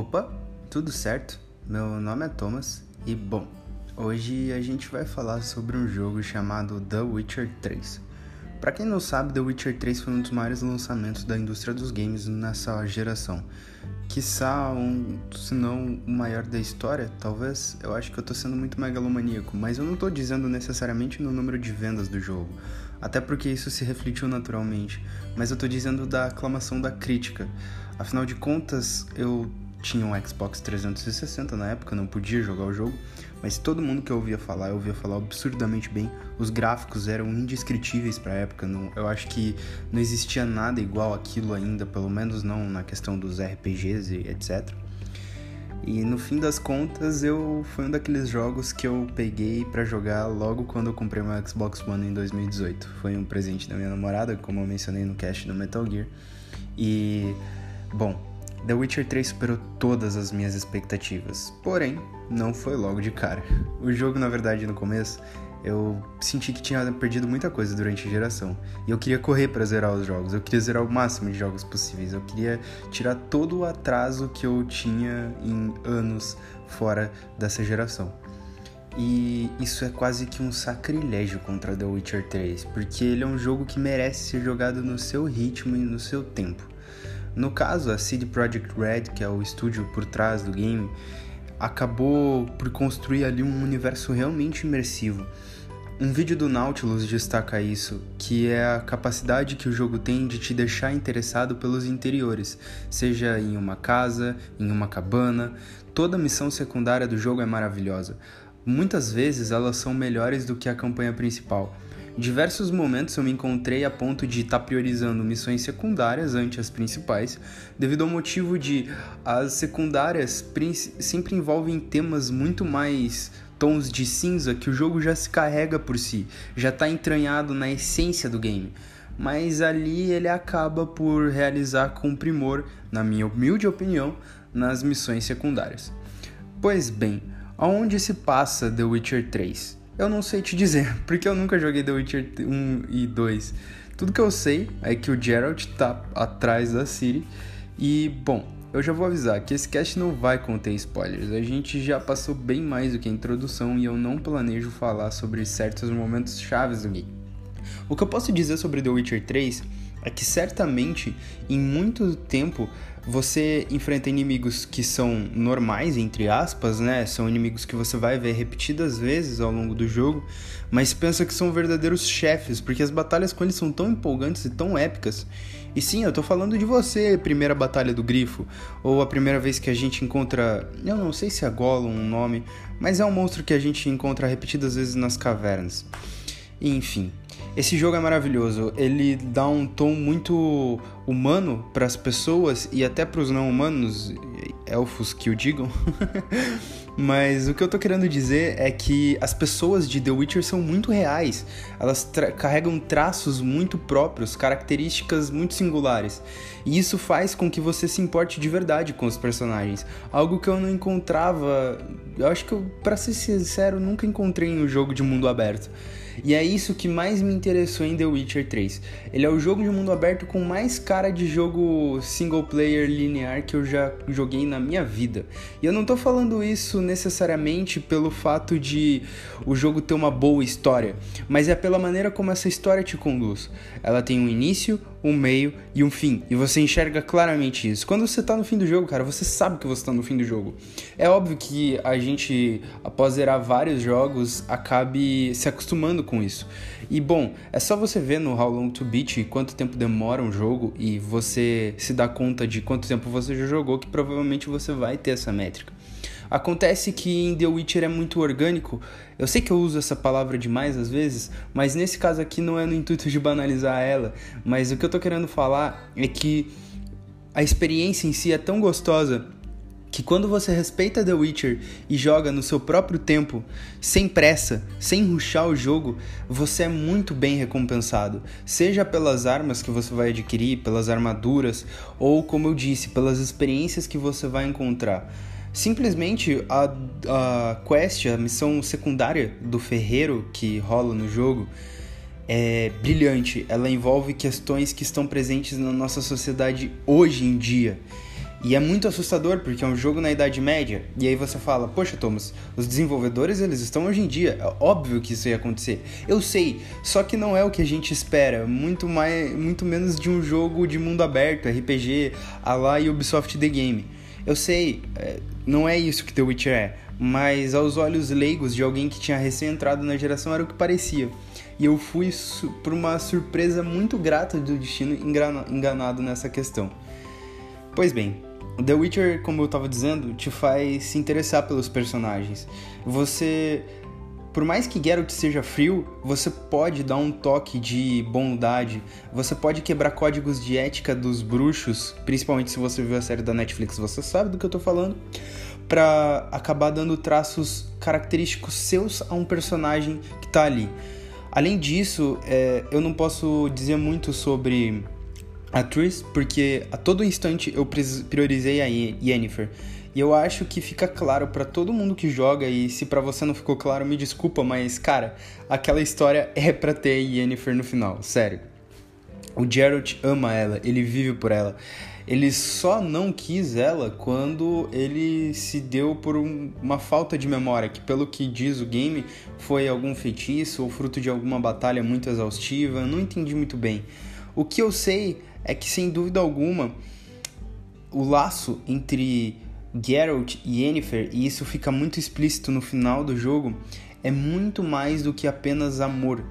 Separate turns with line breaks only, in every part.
Opa, tudo certo? Meu nome é Thomas e bom, hoje a gente vai falar sobre um jogo chamado The Witcher 3. Para quem não sabe, The Witcher 3 foi um dos maiores lançamentos da indústria dos games nessa geração. Quiçá um, se não o maior da história, talvez. Eu acho que eu tô sendo muito megalomaníaco, mas eu não tô dizendo necessariamente no número de vendas do jogo, até porque isso se refletiu naturalmente, mas eu tô dizendo da aclamação da crítica. Afinal de contas, eu tinha um Xbox 360 na época, não podia jogar o jogo, mas todo mundo que eu ouvia falar, eu ouvia falar absurdamente bem. Os gráficos eram indescritíveis para a época, não, eu acho que não existia nada igual aquilo ainda, pelo menos não na questão dos RPGs e etc. E no fim das contas, eu foi um daqueles jogos que eu peguei para jogar logo quando eu comprei meu Xbox One em 2018. Foi um presente da minha namorada, como eu mencionei no cast do Metal Gear. E bom, The Witcher 3 superou todas as minhas expectativas, porém, não foi logo de cara. O jogo, na verdade, no começo, eu senti que tinha perdido muita coisa durante a geração. E eu queria correr para zerar os jogos, eu queria zerar o máximo de jogos possíveis, eu queria tirar todo o atraso que eu tinha em anos fora dessa geração. E isso é quase que um sacrilégio contra The Witcher 3, porque ele é um jogo que merece ser jogado no seu ritmo e no seu tempo. No caso, a CD Projekt Red, que é o estúdio por trás do game, acabou por construir ali um universo realmente imersivo. Um vídeo do Nautilus destaca isso, que é a capacidade que o jogo tem de te deixar interessado pelos interiores, seja em uma casa, em uma cabana. Toda missão secundária do jogo é maravilhosa. Muitas vezes elas são melhores do que a campanha principal. Diversos momentos eu me encontrei a ponto de estar tá priorizando missões secundárias ante as principais, devido ao motivo de as secundárias sempre envolvem temas muito mais tons de cinza que o jogo já se carrega por si, já está entranhado na essência do game. Mas ali ele acaba por realizar com primor, na minha humilde opinião, nas missões secundárias. Pois bem, aonde se passa The Witcher 3? Eu não sei te dizer, porque eu nunca joguei The Witcher 1 e 2. Tudo que eu sei é que o Geralt tá atrás da Ciri. E, bom, eu já vou avisar que esse cast não vai conter spoilers. A gente já passou bem mais do que a introdução e eu não planejo falar sobre certos momentos chaves do game. O que eu posso dizer sobre The Witcher 3 é que certamente em muito tempo você enfrenta inimigos que são normais, entre aspas, né? São inimigos que você vai ver repetidas vezes ao longo do jogo, mas pensa que são verdadeiros chefes, porque as batalhas com eles são tão empolgantes e tão épicas. E sim, eu tô falando de você, primeira batalha do Grifo, ou a primeira vez que a gente encontra. Eu não sei se é Gollum um nome, mas é um monstro que a gente encontra repetidas vezes nas cavernas. Enfim, esse jogo é maravilhoso. Ele dá um tom muito humano para as pessoas e até para os não humanos, elfos que o digam. Mas o que eu tô querendo dizer é que as pessoas de The Witcher são muito reais. Elas tra carregam traços muito próprios, características muito singulares. E isso faz com que você se importe de verdade com os personagens. Algo que eu não encontrava. Eu acho que eu, pra ser sincero, nunca encontrei em um jogo de mundo aberto. E é isso que mais me interessou em The Witcher 3. Ele é o jogo de mundo aberto com mais cara de jogo single player linear que eu já joguei na minha vida. E eu não tô falando isso necessariamente pelo fato de o jogo ter uma boa história, mas é pela maneira como essa história te conduz. Ela tem um início, um meio e um fim, e você enxerga claramente isso. Quando você tá no fim do jogo, cara, você sabe que você tá no fim do jogo. É óbvio que a gente, após zerar vários jogos, acabe se acostumando com isso. E bom, é só você ver no How Long to Beat quanto tempo demora um jogo e você se dá conta de quanto tempo você já jogou, que provavelmente você vai ter essa métrica. Acontece que em The Witcher é muito orgânico. Eu sei que eu uso essa palavra demais às vezes, mas nesse caso aqui não é no intuito de banalizar ela. Mas o que eu tô querendo falar é que a experiência em si é tão gostosa que quando você respeita The Witcher e joga no seu próprio tempo, sem pressa, sem ruxar o jogo, você é muito bem recompensado, seja pelas armas que você vai adquirir, pelas armaduras, ou como eu disse, pelas experiências que você vai encontrar. Simplesmente a, a quest, a missão secundária do ferreiro que rola no jogo é brilhante. Ela envolve questões que estão presentes na nossa sociedade hoje em dia. E é muito assustador porque é um jogo na Idade Média. E aí você fala, poxa, Thomas, os desenvolvedores eles estão hoje em dia. É óbvio que isso ia acontecer. Eu sei, só que não é o que a gente espera. Muito mais, muito menos de um jogo de mundo aberto, RPG, a lá Ubisoft The Game. Eu sei, é, não é isso que The Witcher é, mas aos olhos leigos de alguém que tinha recém entrado na geração era o que parecia. E eu fui por uma surpresa muito grata do destino enganado nessa questão. Pois bem, The Witcher, como eu estava dizendo, te faz se interessar pelos personagens. Você por mais que Geralt seja frio, você pode dar um toque de bondade, você pode quebrar códigos de ética dos bruxos, principalmente se você viu a série da Netflix, você sabe do que eu tô falando, para acabar dando traços característicos seus a um personagem que tá ali. Além disso, é, eu não posso dizer muito sobre a Triss, porque a todo instante eu priorizei a Yennefer. E eu acho que fica claro para todo mundo que joga, e se para você não ficou claro, me desculpa, mas cara, aquela história é pra ter Yennefer no final, sério. O Geralt ama ela, ele vive por ela. Ele só não quis ela quando ele se deu por um, uma falta de memória, que pelo que diz o game, foi algum feitiço ou fruto de alguma batalha muito exaustiva, não entendi muito bem. O que eu sei é que sem dúvida alguma o laço entre Geralt e Yennefer, e isso fica muito explícito no final do jogo, é muito mais do que apenas amor.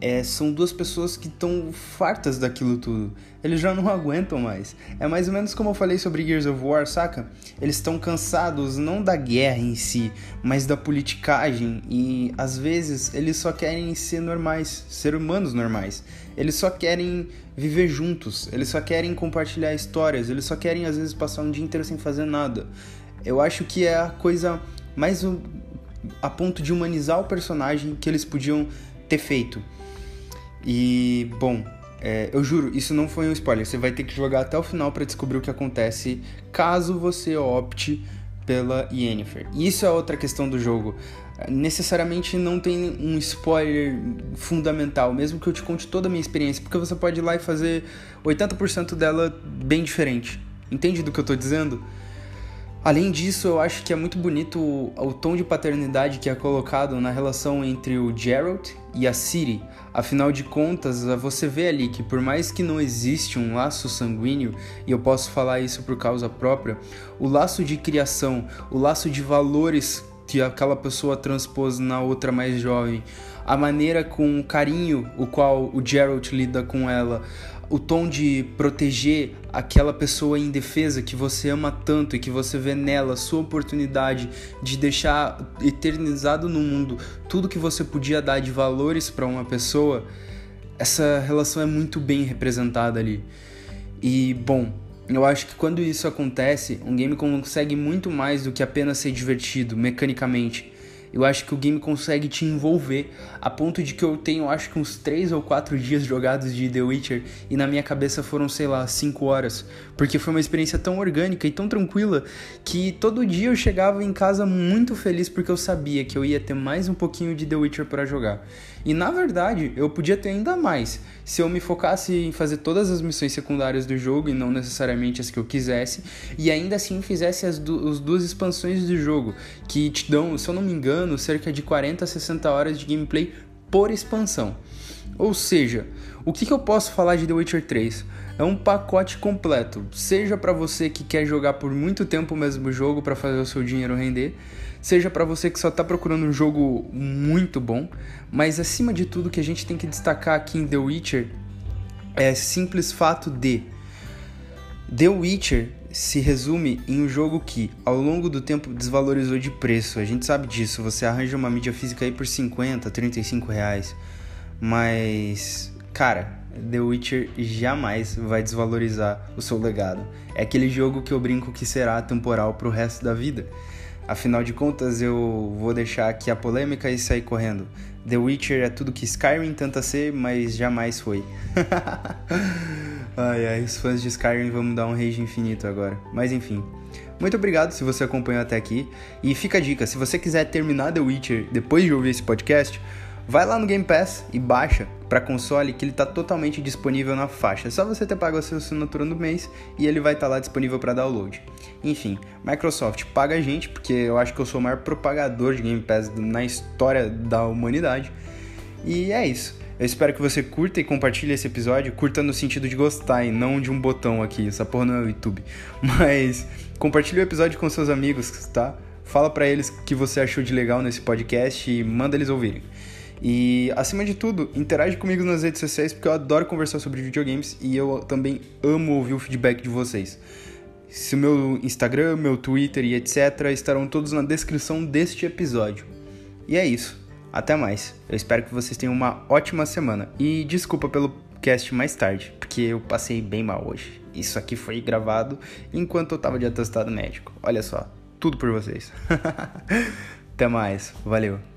É, são duas pessoas que estão fartas daquilo tudo. Eles já não aguentam mais. É mais ou menos como eu falei sobre Gears of War, saca? Eles estão cansados não da guerra em si, mas da politicagem. E às vezes eles só querem ser normais, ser humanos normais. Eles só querem viver juntos, eles só querem compartilhar histórias, eles só querem às vezes passar um dia inteiro sem fazer nada. Eu acho que é a coisa mais a ponto de humanizar o personagem que eles podiam ter feito. E, bom, é, eu juro, isso não foi um spoiler. Você vai ter que jogar até o final para descobrir o que acontece caso você opte pela Yennefer. E isso é outra questão do jogo. Necessariamente não tem um spoiler fundamental, mesmo que eu te conte toda a minha experiência, porque você pode ir lá e fazer 80% dela bem diferente. Entende do que eu estou dizendo? Além disso, eu acho que é muito bonito o, o, tom de paternidade que é colocado na relação entre o Geralt e a Ciri. Afinal de contas, você vê ali que por mais que não existe um laço sanguíneo, e eu posso falar isso por causa própria, o laço de criação, o laço de valores que aquela pessoa transpôs na outra mais jovem, a maneira com carinho o qual o Geralt lida com ela, o tom de proteger aquela pessoa indefesa que você ama tanto e que você vê nela sua oportunidade de deixar eternizado no mundo tudo que você podia dar de valores para uma pessoa, essa relação é muito bem representada ali. E bom, eu acho que quando isso acontece, um game consegue muito mais do que apenas ser divertido mecanicamente eu acho que o game consegue te envolver a ponto de que eu tenho, acho que uns 3 ou 4 dias jogados de The Witcher e na minha cabeça foram, sei lá, 5 horas, porque foi uma experiência tão orgânica e tão tranquila que todo dia eu chegava em casa muito feliz porque eu sabia que eu ia ter mais um pouquinho de The Witcher para jogar. E na verdade, eu podia ter ainda mais se eu me focasse em fazer todas as missões secundárias do jogo e não necessariamente as que eu quisesse, e ainda assim fizesse as, du as duas expansões do jogo, que te dão, se eu não me engano, cerca de 40 a 60 horas de gameplay por expansão. Ou seja, o que, que eu posso falar de The Witcher 3? É um pacote completo, seja para você que quer jogar por muito tempo o mesmo jogo para fazer o seu dinheiro render, seja para você que só está procurando um jogo muito bom, mas acima de tudo que a gente tem que destacar aqui em The Witcher é simples fato de The Witcher se resume em um jogo que, ao longo do tempo, desvalorizou de preço. A gente sabe disso. Você arranja uma mídia física aí por 50, 35 reais. Mas, cara, The Witcher jamais vai desvalorizar o seu legado. É aquele jogo que eu brinco que será temporal pro resto da vida. Afinal de contas, eu vou deixar aqui a polêmica e sair correndo. The Witcher é tudo que Skyrim tenta ser, mas jamais foi. ai ai, os fãs de Skyrim vão dar um rage infinito agora. Mas enfim. Muito obrigado se você acompanhou até aqui. E fica a dica: se você quiser terminar The Witcher depois de ouvir esse podcast, Vai lá no Game Pass e baixa para console que ele está totalmente disponível na faixa. É só você ter pago a sua assinatura no mês e ele vai estar tá lá disponível para download. Enfim, Microsoft paga a gente porque eu acho que eu sou o maior propagador de Game Pass na história da humanidade. E é isso. Eu espero que você curta e compartilhe esse episódio, curta no sentido de gostar e não de um botão aqui, essa porra não é o YouTube. Mas compartilhe o episódio com seus amigos, tá? Fala para eles o que você achou de legal nesse podcast e manda eles ouvirem. E acima de tudo, interage comigo nas redes sociais porque eu adoro conversar sobre videogames e eu também amo ouvir o feedback de vocês. Se meu Instagram, meu Twitter e etc estarão todos na descrição deste episódio. E é isso. Até mais. Eu espero que vocês tenham uma ótima semana. E desculpa pelo cast mais tarde, porque eu passei bem mal hoje. Isso aqui foi gravado enquanto eu tava de atestado médico. Olha só, tudo por vocês. Até mais. Valeu.